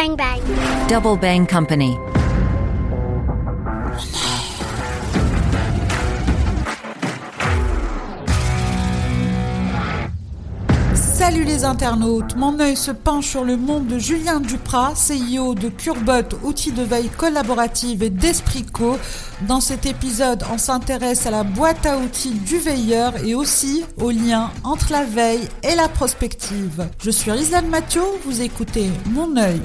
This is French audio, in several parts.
Bang bang. Double Bang Company. Les internautes, mon œil se penche sur le monde de Julien Duprat, CEO de Curbot, outil de veille collaborative et d'Esprit Co. Dans cet épisode, on s'intéresse à la boîte à outils du veilleur et aussi au lien entre la veille et la prospective. Je suis Rizlan Mathieu, vous écoutez Mon œil.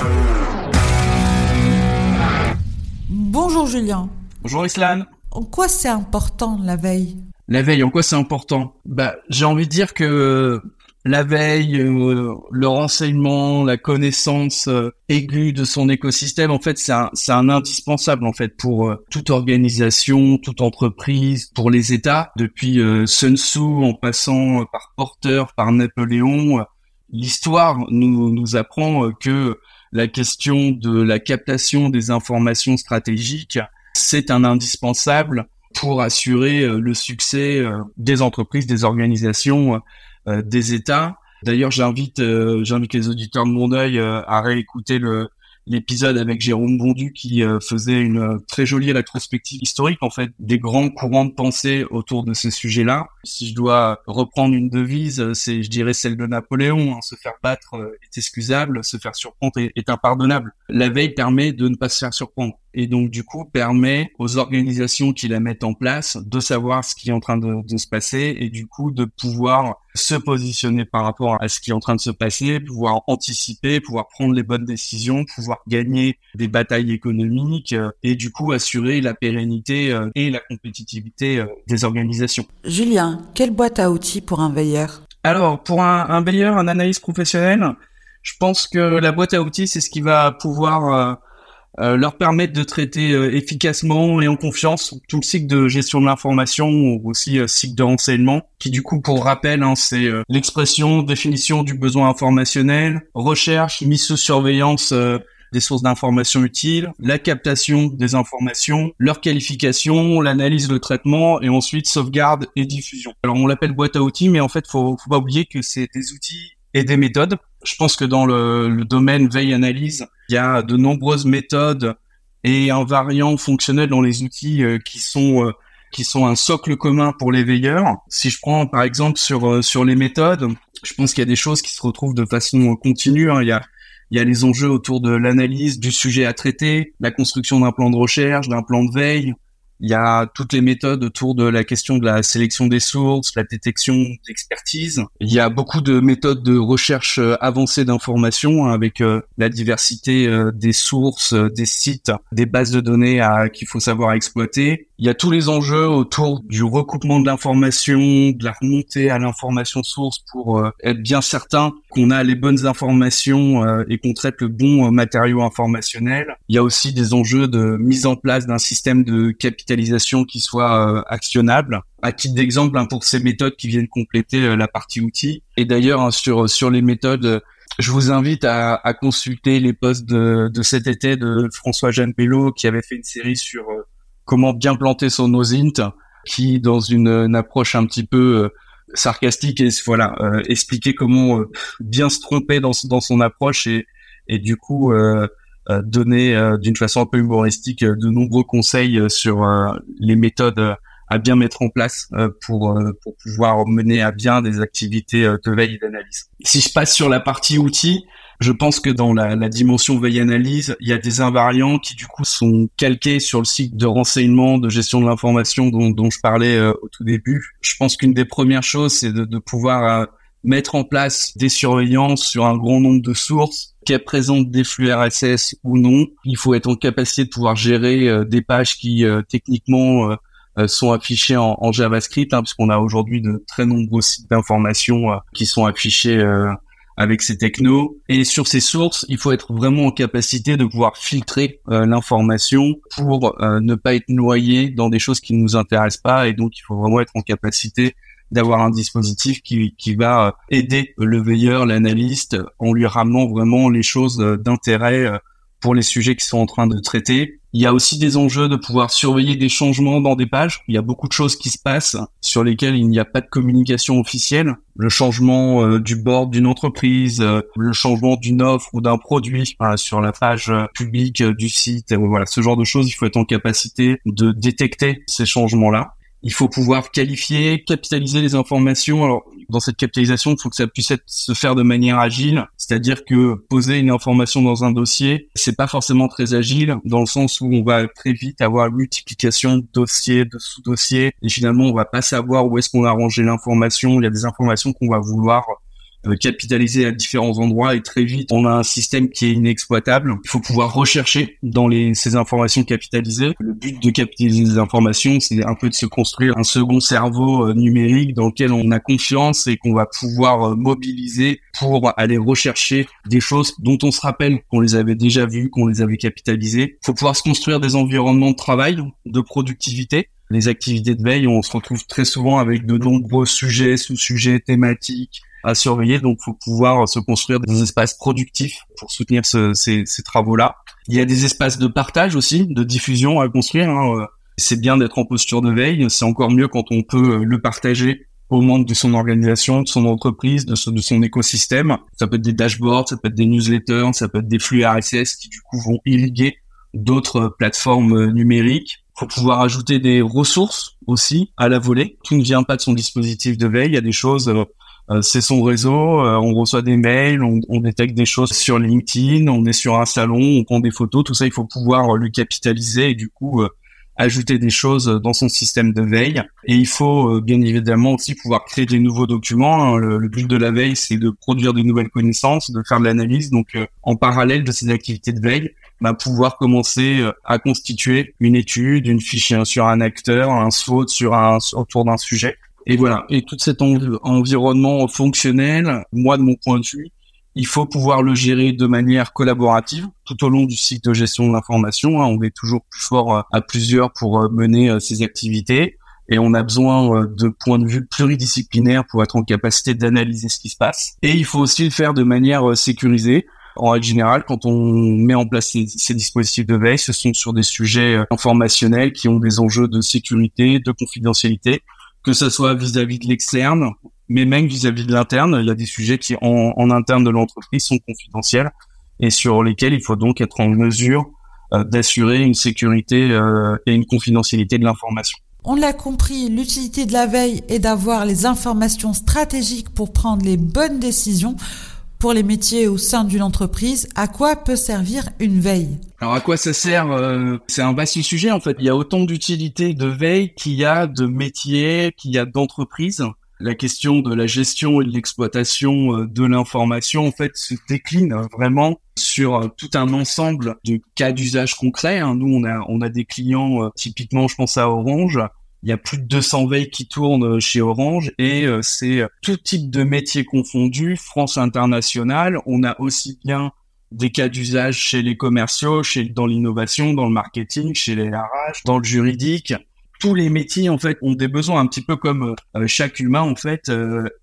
Bonjour Julien. Bonjour Islan. En quoi c'est important la veille? La veille, en quoi c'est important? Bah, j'ai envie de dire que la veille, euh, le renseignement, la connaissance euh, aiguë de son écosystème, en fait, c'est un, un indispensable en fait pour euh, toute organisation, toute entreprise, pour les États. Depuis Sun Tzu, en passant par Porter, par Napoléon, l'histoire nous, nous apprend que la question de la captation des informations stratégiques, c'est un indispensable pour assurer le succès des entreprises, des organisations des États. D'ailleurs, j'invite euh, j'invite les auditeurs de mon œil euh, à réécouter le l'épisode avec Jérôme Bondu qui faisait une très jolie rétrospective historique en fait des grands courants de pensée autour de ces sujets-là. Si je dois reprendre une devise, c'est je dirais celle de Napoléon. Hein, se faire battre est excusable, se faire surprendre est impardonnable. La veille permet de ne pas se faire surprendre et donc du coup permet aux organisations qui la mettent en place de savoir ce qui est en train de, de, se passer et du coup de pouvoir se positionner par rapport à ce qui est en train de se passer, pouvoir anticiper, pouvoir prendre les bonnes décisions, pouvoir gagner des batailles économiques euh, et du coup assurer la pérennité euh, et la compétitivité euh, des organisations. Julien, quelle boîte à outils pour un veilleur? Alors pour un, un veilleur, un analyste professionnel, je pense que la boîte à outils c'est ce qui va pouvoir euh, leur permettre de traiter euh, efficacement et en confiance tout le cycle de gestion de l'information ou aussi euh, cycle de renseignement qui du coup pour rappel hein, c'est l'expression définition du besoin informationnel recherche mise sous surveillance des sources d'informations utiles, la captation des informations, leur qualification, l'analyse, le traitement et ensuite sauvegarde et diffusion. Alors on l'appelle boîte à outils mais en fait faut, faut pas oublier que c'est des outils et des méthodes. Je pense que dans le, le domaine veille-analyse, il y a de nombreuses méthodes et invariants fonctionnels dans les outils euh, qui sont euh, qui sont un socle commun pour les veilleurs. Si je prends par exemple sur euh, sur les méthodes, je pense qu'il y a des choses qui se retrouvent de façon continue. Hein. Il y a il y a les enjeux autour de l'analyse du sujet à traiter, la construction d'un plan de recherche, d'un plan de veille, il y a toutes les méthodes autour de la question de la sélection des sources, la détection d'expertise. Il y a beaucoup de méthodes de recherche euh, avancée d'informations hein, avec euh, la diversité euh, des sources, des sites, des bases de données qu'il faut savoir exploiter. Il y a tous les enjeux autour du recoupement de l'information, de la remontée à l'information source pour être bien certain qu'on a les bonnes informations et qu'on traite le bon matériau informationnel. Il y a aussi des enjeux de mise en place d'un système de capitalisation qui soit euh, actionnable. À titre d'exemple, hein, pour ces méthodes qui viennent compléter euh, la partie outils. Et d'ailleurs, hein, sur sur les méthodes, je vous invite à, consulter les posts de, cet été de François Jeanne Bello qui avait fait une série sur euh, comment bien planter son OSINT, qui dans une, approche un petit peu sarcastique et voilà expliquer comment bien se tromper dans, dans son approche et, et du coup euh, donner euh, d'une façon un peu humoristique euh, de nombreux conseils sur les méthodes à bien mettre en place pour pour pouvoir mener à bien des activités de veille et d'analyse. Si je passe sur la partie outils, je pense que dans la, la dimension veille-analyse, il y a des invariants qui du coup sont calqués sur le cycle de renseignement, de gestion de l'information dont, dont je parlais au tout début. Je pense qu'une des premières choses, c'est de, de pouvoir mettre en place des surveillances sur un grand nombre de sources qu'elles présentent des flux RSS ou non. Il faut être en capacité de pouvoir gérer euh, des pages qui euh, techniquement euh, sont affichées en, en JavaScript, hein, puisqu'on a aujourd'hui de très nombreux sites d'information qui sont affichés avec ces technos. Et sur ces sources, il faut être vraiment en capacité de pouvoir filtrer l'information pour ne pas être noyé dans des choses qui ne nous intéressent pas. Et donc, il faut vraiment être en capacité d'avoir un dispositif qui, qui va euh, aider le veilleur, l'analyste, en lui ramenant vraiment les choses euh, d'intérêt euh, pour les sujets qui sont en train de traiter. Il y a aussi des enjeux de pouvoir surveiller des changements dans des pages. Il y a beaucoup de choses qui se passent sur lesquelles il n'y a pas de communication officielle. Le changement euh, du board d'une entreprise, euh, le changement d'une offre ou d'un produit sur la page euh, publique du site. Voilà, ce genre de choses, il faut être en capacité de détecter ces changements-là. Il faut pouvoir qualifier, capitaliser les informations. Dans cette capitalisation, il faut que ça puisse se faire de manière agile. C'est-à-dire que poser une information dans un dossier, c'est pas forcément très agile, dans le sens où on va très vite avoir multiplication de dossiers, de sous-dossiers, et finalement, on va pas savoir où est-ce qu'on a rangé l'information. Il y a des informations qu'on va vouloir capitaliser à différents endroits et très vite on a un système qui est inexploitable. Il faut pouvoir rechercher dans les, ces informations capitalisées. Le but de capitaliser les informations, c'est un peu de se construire un second cerveau euh, numérique dans lequel on a confiance et qu'on va pouvoir euh, mobiliser pour aller rechercher des choses dont on se rappelle qu'on les avait déjà vues, qu'on les avait capitalisées. Il faut pouvoir se construire des environnements de travail, de productivité les activités de veille, on se retrouve très souvent avec de nombreux sujets, sous-sujets, thématiques, à surveiller. Donc, faut pouvoir se construire des espaces productifs pour soutenir ce, ces, travaux-là. Il y a des espaces de partage aussi, de diffusion à construire. Hein. C'est bien d'être en posture de veille. C'est encore mieux quand on peut le partager aux membres de son organisation, de son entreprise, de, son écosystème. Ça peut être des dashboards, ça peut être des newsletters, ça peut être des flux RSS qui du coup vont irriguer d'autres plateformes numériques. Faut pouvoir ajouter des ressources aussi à la volée. Tout ne vient pas de son dispositif de veille. Il y a des choses euh, euh, c'est son réseau, euh, on reçoit des mails, on, on, détecte des choses sur LinkedIn, on est sur un salon, on prend des photos, tout ça, il faut pouvoir le capitaliser et du coup euh, ajouter des choses dans son système de veille. Et il faut bien évidemment aussi pouvoir créer des nouveaux documents. Hein. Le, but de la veille, c'est de produire de nouvelles connaissances, de faire de l'analyse. Donc en parallèle de ces activités de veille, bah, pouvoir commencer à constituer une étude, une fiche sur un acteur, un SWOT sur un, autour d'un sujet. Et voilà. Et tout cet environnement fonctionnel, moi de mon point de vue, il faut pouvoir le gérer de manière collaborative tout au long du cycle de gestion de l'information. Hein. on est toujours plus fort euh, à plusieurs pour euh, mener euh, ces activités et on a besoin de points de vue pluridisciplinaires pour être en capacité d'analyser ce qui se passe. Et il faut aussi le faire de manière sécurisée. En règle générale, quand on met en place ces, ces, dispositifs de veille, ce sont sur des sujets informationnels qui ont des enjeux de sécurité, de confidentialité que ce soit vis-à-vis de l'externe, mais même vis-à-vis de l'interne. Il y a des sujets qui, en, interne de l'entreprise, sont confidentiels et sur lesquels il faut donc être en mesure euh, d'assurer une sécurité euh, et une confidentialité de l'information. On l'a compris, l'utilité de la veille est d'avoir les informations stratégiques pour prendre les bonnes décisions pour les métiers au sein d'une entreprise, à quoi peut servir une veille? Alors à quoi ça sert euh, C'est un vaste sujet en fait. Il y a autant d'utilités de veille qu'il y a de métiers, qu'il y a d'entreprises. La question de la gestion et de l'exploitation euh, de l'information en fait se décline vraiment sur euh, tout un ensemble de cas d'usage concrets. Hein. Nous on a on a des clients typiquement je pense à Orange il y a plus de 200 veilles qui tournent euh, chez Orange et euh, c'est euh, tout type de métiers confondus, France internationale. On a aussi bien des cas d'usage chez les commerciaux, chez dans l'innovation, dans le marketing, chez les RH, dans le juridique. Tous les métiers en fait ont des besoins un petit peu comme chaque humain en fait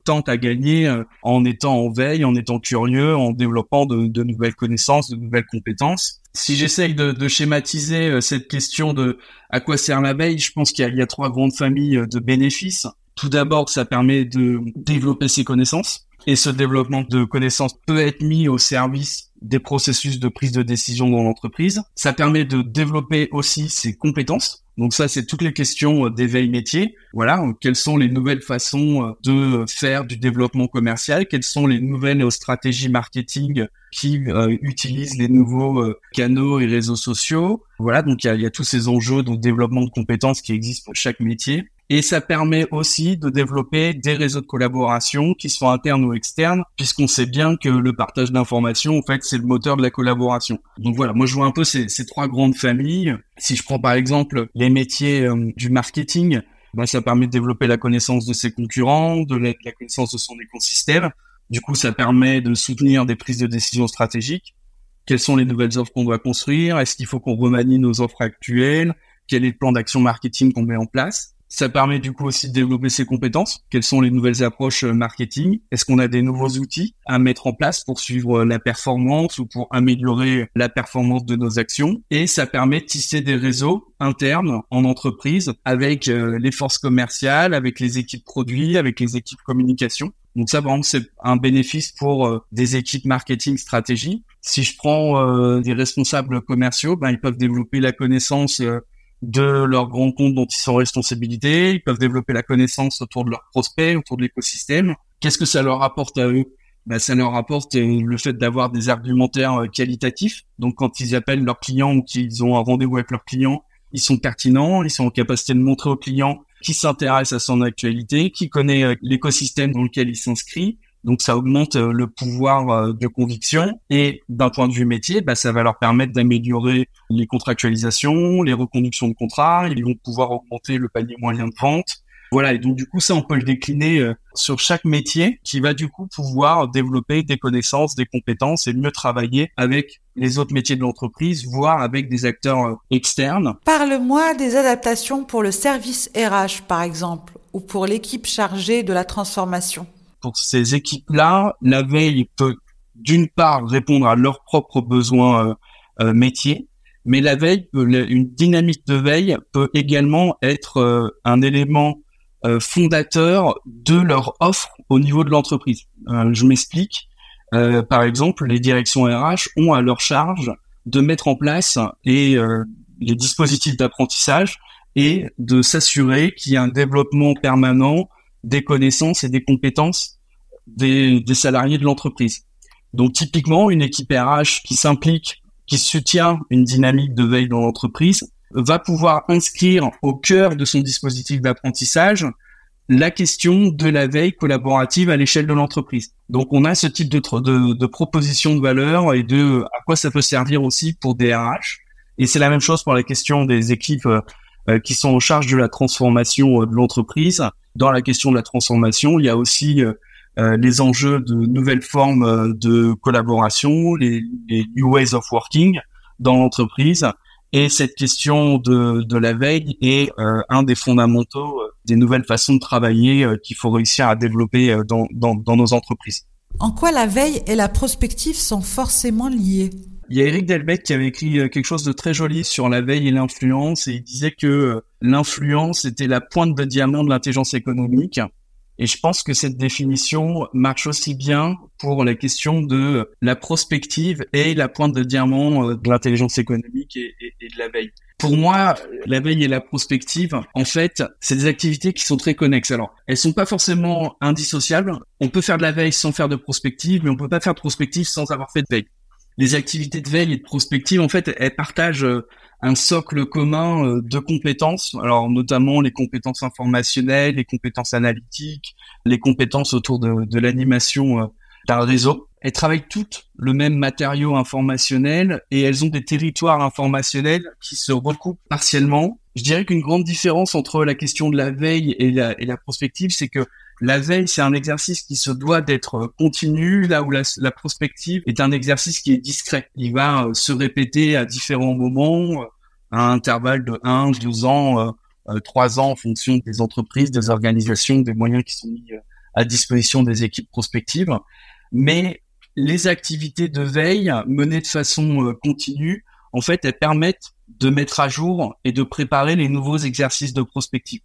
tente à gagner en étant en veille, en étant curieux, en développant de nouvelles connaissances, de nouvelles compétences si j'essaye de, schématiser euh, cette question de à quoi sert la veille, je pense qu'il y, y, a trois grandes familles euh, de bénéfices. Tout d'abord, ça permet de développer ses connaissances. Et ce développement de connaissances peut être mis au service des processus de prise de décision dans l'entreprise. Ça permet de développer aussi ses compétences. Donc ça, c'est toutes les questions euh, d'éveil métier. Voilà, quelles sont les nouvelles façons de faire du développement commercial? Quelles sont les nouvelles stratégies marketing qui euh, utilisent les nouveaux euh, canaux et réseaux sociaux? Voilà, donc il y a, tous ces enjeux de développement de compétences qui existent pour chaque métier. Et ça permet aussi de développer des réseaux de collaboration qui soient internes ou externes, puisqu'on sait bien que le partage d'informations, en fait, c'est le moteur de la collaboration. Donc voilà, moi je vois un peu ces, trois grandes familles. Si je prends par exemple les métiers euh, du marketing, ben, ça permet de développer la connaissance de ses concurrents, de la, de la connaissance de son écosystème. Du coup, ça permet de soutenir des prises de décision stratégiques. Quelles sont les nouvelles offres qu'on doit construire? Est-ce qu'il faut qu'on remanie nos offres actuelles? Quel est le plan d'action marketing qu'on met en place? Ça permet du coup aussi de développer ses compétences. Quelles sont les nouvelles approches euh, marketing? Est-ce qu'on a des nouveaux outils à mettre en place pour suivre euh, la performance ou pour améliorer la performance de nos actions? Et ça permet de tisser des réseaux internes en entreprise avec euh, les forces commerciales, avec les équipes produits, avec les équipes communication. Donc ça, par exemple, c'est un bénéfice pour des équipes marketing stratégie. Si je prends des responsables commerciaux, ben, ils peuvent développer la connaissance de leurs grands comptes dont ils sont en responsabilité, ils peuvent développer la connaissance autour de leurs prospects, autour de l'écosystème. Qu'est-ce que ça leur apporte à eux? Ben, Ça leur apporte euh, le fait d'avoir des argumentaires euh, qualitatifs. Donc quand ils appellent leurs clients ou qu'ils ont un rendez-vous avec leurs clients, ils sont pertinents, ils sont en capacité de montrer aux clients qui s'intéresse à son actualité, qui connaît euh, l'écosystème dans lequel il s'inscrit, donc ça augmente euh, le pouvoir euh, de conviction et d'un point de vue métier, bah, ça va leur permettre d'améliorer les contractualisations, les reconductions de contrats, ils vont pouvoir augmenter le panier moyen de vente. Voilà, et donc du coup ça on peut le décliner euh, sur chaque métier qui va du coup pouvoir développer des connaissances, des compétences et mieux travailler avec les autres métiers de l'entreprise, voire avec des acteurs externes. Parle-moi des adaptations pour le service RH par exemple ou pour l'équipe chargée de la transformation pour ces équipes-là, la veille peut d'une part répondre à leurs propres besoins euh, euh, métiers, mais la veille, une dynamique de veille peut également être euh, un élément fondateur de leur offre au niveau de l'entreprise. je m'explique. par exemple, les directions RH ont à leur charge de mettre en place et les dispositifs d'apprentissage et de s'assurer qu'il y a un développement permanent des connaissances et des compétences des, salariés de l'entreprise. Donc typiquement, une équipe RH qui s'implique, qui soutient une dynamique de veille dans l'entreprise, va pouvoir inscrire au cœur de son dispositif d'apprentissage la question de la veille collaborative à l'échelle de l'entreprise. Donc on a ce type de, de, de proposition de valeur et de à quoi ça peut servir aussi pour des RH. Et c'est la même chose pour la question des équipes euh, qui sont en charge de la transformation euh, de l'entreprise dans la question de la transformation, il y a aussi euh, euh, les enjeux de nouvelles formes euh, de collaboration, les, new ways of working dans l'entreprise. Et cette question de, de la veille est un des fondamentaux des nouvelles façons de travailler qu'il faut réussir à développer dans, dans nos entreprises. En quoi la veille et la prospective sont forcément liées? Il y a Eric Delbecq qui avait écrit quelque chose de très joli sur la veille et l'influence et il disait que l'influence était la pointe de diamant de l'intelligence économique. Et je pense que cette définition marche aussi bien pour la question de la prospective et la pointe de diamant euh, de l'intelligence économique et, de la veille. Pour moi, la veille et la prospective, en fait, c'est des activités qui sont très connexes. Alors, elles sont pas forcément indissociables. On peut faire de la veille sans faire de prospective, mais on peut pas faire de prospective sans avoir fait de veille les activités de veille et de prospective, en fait, elles partagent euh, un socle commun euh, de compétences, alors notamment les compétences informationnelles, les compétences analytiques, les compétences autour de, de l'animation euh, d'un réseau. Elles travaillent toutes le même matériau informationnel et elles ont des territoires informationnels qui se recoupent partiellement. Je dirais qu'une grande différence entre la question de la veille et la, et la prospective, c'est que la veille, c'est un exercice qui se doit d'être continu, là où la, prospective est un exercice qui est discret. Il va euh, se répéter à différents moments, euh, à un intervalle de 1, 2 ans, euh, 3 ans en fonction des entreprises, des organisations, des moyens qui sont mis à disposition des équipes prospectives. Mais les activités de veille menées de façon continue, en fait, elles permettent de mettre à jour et de préparer les nouveaux exercices de prospective.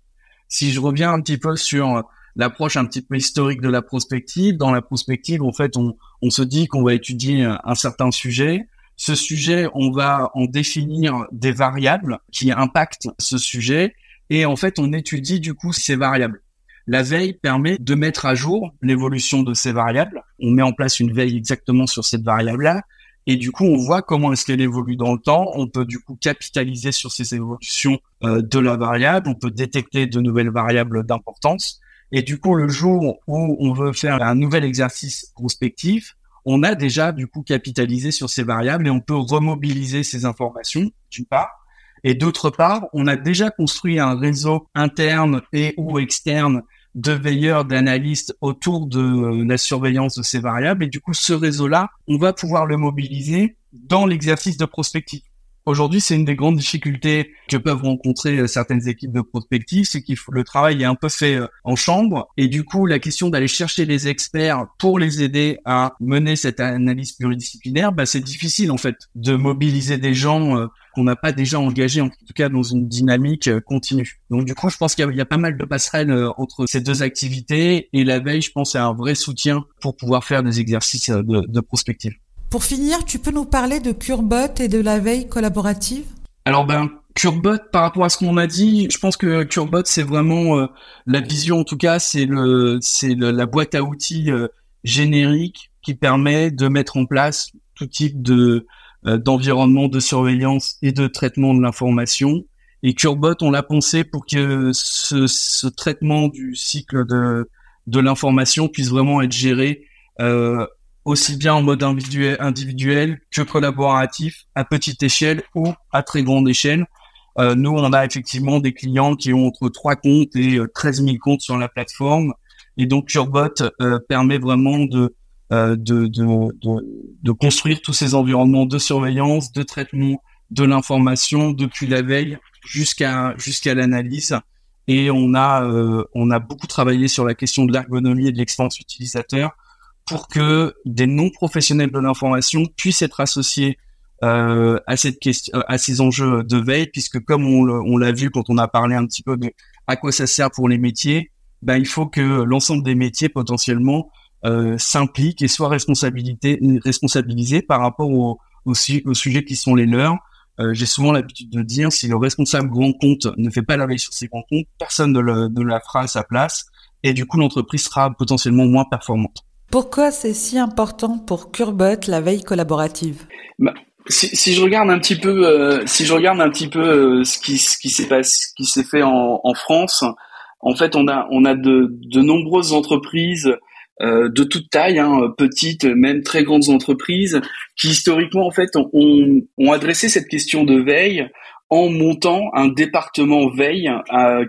Si je reviens un petit peu sur l'approche un petit peu historique de la prospective. Dans la prospective, en fait, on, on se dit qu'on va étudier un, certain sujet. Ce sujet, on va en définir des variables qui impactent ce sujet. Et en fait, on étudie du coup ces variables. La veille permet de mettre à jour l'évolution de ces variables. On met en place une veille exactement sur cette variable-là. Et du coup, on voit comment est-ce qu'elle évolue dans le temps. On peut du coup capitaliser sur ces évolutions euh, de la variable. On peut détecter de nouvelles variables d'importance. Et du coup, le jour où on veut faire un nouvel exercice prospectif, on a déjà du coup capitalisé sur ces variables et on peut remobiliser ces informations, d'une part. Et d'autre part, on a déjà construit un réseau interne et ou externe de veilleurs, d'analystes autour de la surveillance de ces variables. Et du coup, ce réseau-là, on va pouvoir le mobiliser dans l'exercice de prospective. Aujourd'hui, c'est une des grandes difficultés que peuvent rencontrer euh, certaines équipes de prospective, c'est qu'il faut le travail est un peu fait euh, en chambre et du coup, la question d'aller chercher des experts pour les aider à mener cette analyse pluridisciplinaire, bah, c'est difficile en fait de mobiliser des gens euh, qu'on n'a pas déjà engagés en tout cas dans une dynamique continue. Donc du coup, je pense qu'il y, a pas mal de passerelles entre ces deux activités et la veille, je pense, c'est un vrai soutien pour pouvoir faire des exercices de, de prospective. Pour finir, tu peux nous parler de Curbot et de la veille collaborative? Alors ben Curbot, par rapport à ce qu'on a dit, je pense que Curbot c'est vraiment euh, la vision en tout cas, c'est le c'est la boîte à outils euh, générique qui permet de mettre en place tout type de euh, d'environnement de surveillance et de traitement de l'information. Et Curbot, on l'a pensé pour que ce, ce, traitement du cycle de de l'information puisse vraiment être géré euh, aussi bien en mode individuel, que collaboratif, à petite échelle ou à très grande échelle. Euh, nous, on a effectivement des clients qui ont entre 3 comptes et 13 euh, 000 comptes sur la plateforme. Et donc, Curbot euh, permet vraiment de, de, de, de, construire tous ces environnements de surveillance, de traitement de l'information depuis la veille jusqu'à jusqu'à l'analyse. Et on a on a beaucoup travaillé sur la question de l'ergonomie et de l'expérience utilisateur pour que des non-professionnels de l'information puissent être associés euh, à cette question, à ces enjeux de veille, puisque comme on l'a vu quand on a parlé un petit peu de à quoi ça sert pour les métiers, ben il faut que l'ensemble des métiers potentiellement euh, s'impliquent et soient responsabilisés par rapport aux au, au sujets qui sont les leurs. Euh, J'ai souvent l'habitude de dire si le responsable grand compte ne fait pas la veille sur ses grands comptes, personne ne la fera à sa place, et du coup l'entreprise sera potentiellement moins performante. Pourquoi c'est si important pour Curbot la veille collaborative? Bah, si, je regarde un petit peu, euh, si je regarde un petit peu euh, ce qui s'est fait en, France, en fait, on a de, nombreuses entreprises euh, de toute taille, hein, petites, même très grandes entreprises, qui historiquement en fait ont, adressé cette question de veille en montant un département veille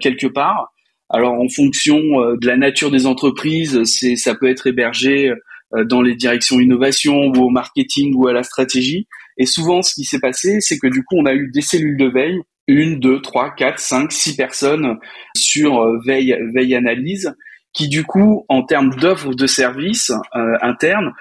quelque part alors en fonction euh, de la nature des entreprises, c'est ça peut être hébergé euh, dans les directions innovation ou au marketing ou à la stratégie. Et souvent, ce qui s'est passé, c'est que du coup, on a eu des cellules de veille, une, deux, trois, quatre, cinq, six personnes sur euh, veille, veille analyse, qui du coup, en termes d'offres de services internes,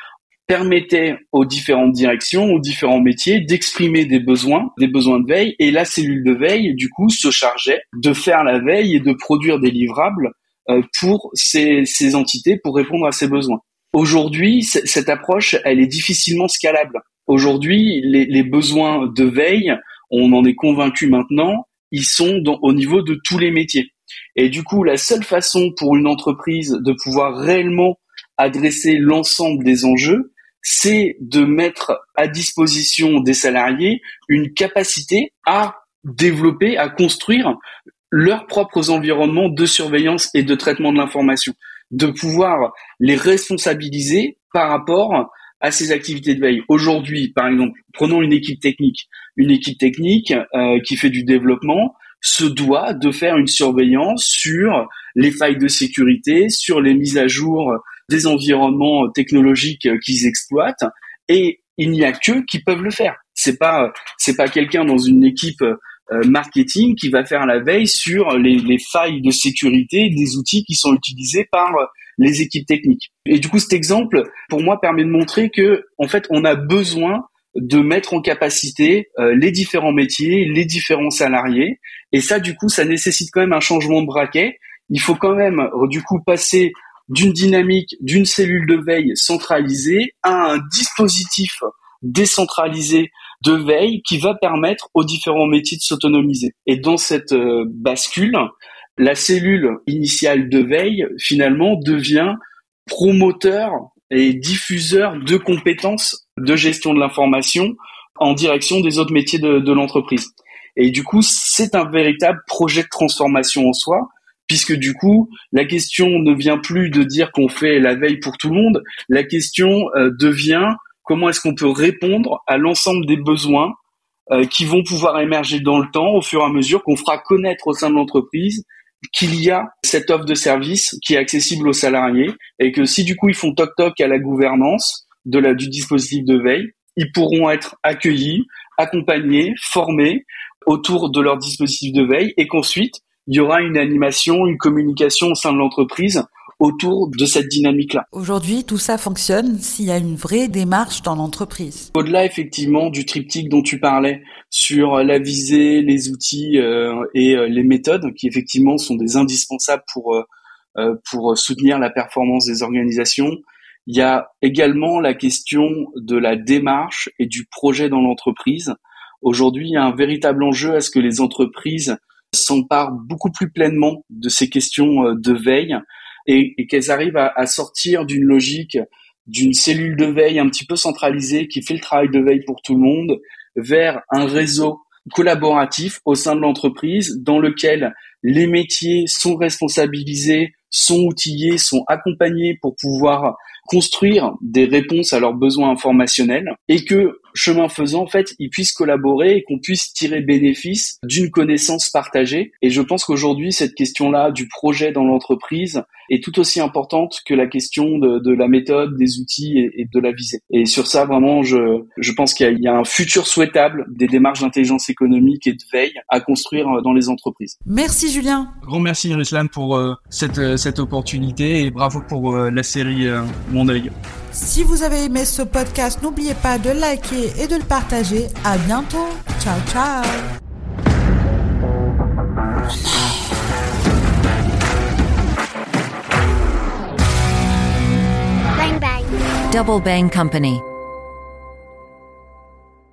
permettait aux différentes directions, aux différents métiers d'exprimer des besoins, des besoins de veille, et la cellule de veille, du coup, se chargeait de faire la veille et de produire des livrables euh, pour ces, ces entités pour répondre à ces besoins. Aujourd'hui, cette approche, elle est difficilement scalable. Aujourd'hui, les, les, besoins de veille, on en est convaincu maintenant, ils sont dans, au niveau de tous les métiers. Et du coup, la seule façon pour une entreprise de pouvoir réellement adresser l'ensemble des enjeux, c'est de mettre à disposition des salariés une capacité à développer, à construire leurs propres environnements de surveillance et de traitement de l'information, de pouvoir les responsabiliser par rapport à ces activités de veille. Aujourd'hui, par exemple, prenons une équipe technique. Une équipe technique euh, qui fait du développement se doit de faire une surveillance sur les failles de sécurité, sur les mises à jour des environnements technologiques qu'ils exploitent et il n'y a que qui peuvent le faire. C'est pas c'est pas quelqu'un dans une équipe euh, marketing qui va faire la veille sur les, les, failles de sécurité des outils qui sont utilisés par les équipes techniques. Et du coup, cet exemple, pour moi, permet de montrer que, en fait, on a besoin de mettre en capacité euh, les différents métiers, les différents salariés. Et ça, du coup, ça nécessite quand même un changement de braquet. Il faut quand même, du coup, passer d'une dynamique d'une cellule de veille centralisée à un dispositif décentralisé de veille qui va permettre aux différents métiers de s'autonomiser. Et dans cette euh, bascule, la cellule initiale de veille finalement devient promoteur et diffuseur de compétences de gestion de l'information en direction des autres métiers de, de l'entreprise. Et du coup, c'est un véritable projet de transformation en soi puisque du coup, la question ne vient plus de dire qu'on fait la veille pour tout le monde, la question euh, devient comment est-ce qu'on peut répondre à l'ensemble des besoins euh, qui vont pouvoir émerger dans le temps au fur et à mesure qu'on fera connaître au sein de l'entreprise qu'il y a cette offre de service qui est accessible aux salariés et que si du coup ils font toc toc à la gouvernance de du dispositif de veille, ils pourront être accueillis accompagnés, formés autour de leur dispositif de veille et qu'ensuite, il y aura une animation, une communication au sein de l'entreprise autour de cette dynamique-là. Aujourd'hui, tout ça fonctionne s'il y a une vraie démarche dans l'entreprise. Au-delà effectivement du triptyque dont tu parlais sur la visée, les outils euh, et euh, les méthodes, qui effectivement sont des indispensables pour euh, pour soutenir la performance des organisations. Il y a également la question de la démarche et du projet dans l'entreprise. Aujourd'hui, il y a un véritable enjeu à ce que les entreprises s'emparent beaucoup plus pleinement de ces questions de veille et, qu'elles arrivent à, sortir d'une logique d'une cellule de veille un petit peu centralisée qui fait le travail de veille pour tout le monde vers un réseau collaboratif au sein de l'entreprise dans lequel les métiers sont responsabilisés, sont outillés, sont accompagnés pour pouvoir construire des réponses à leurs besoins informationnels et que chemin faisant, en fait, ils puissent collaborer et qu'on puisse tirer bénéfice d'une connaissance partagée. Et je pense qu'aujourd'hui, cette question-là du projet dans l'entreprise est tout aussi importante que la question de, la méthode, des outils et, de la visée. Et sur ça, vraiment, je, je pense qu'il y, a un futur souhaitable des démarches d'intelligence économique et de veille à construire dans les entreprises. Merci Julien. Grand merci Ruslan pour euh, cette, euh, cette opportunité et bravo pour euh, la série Si vous avez aimé ce podcast, n'oubliez pas de liker et de le partager. À bientôt. Ciao, ciao. Double Bang Company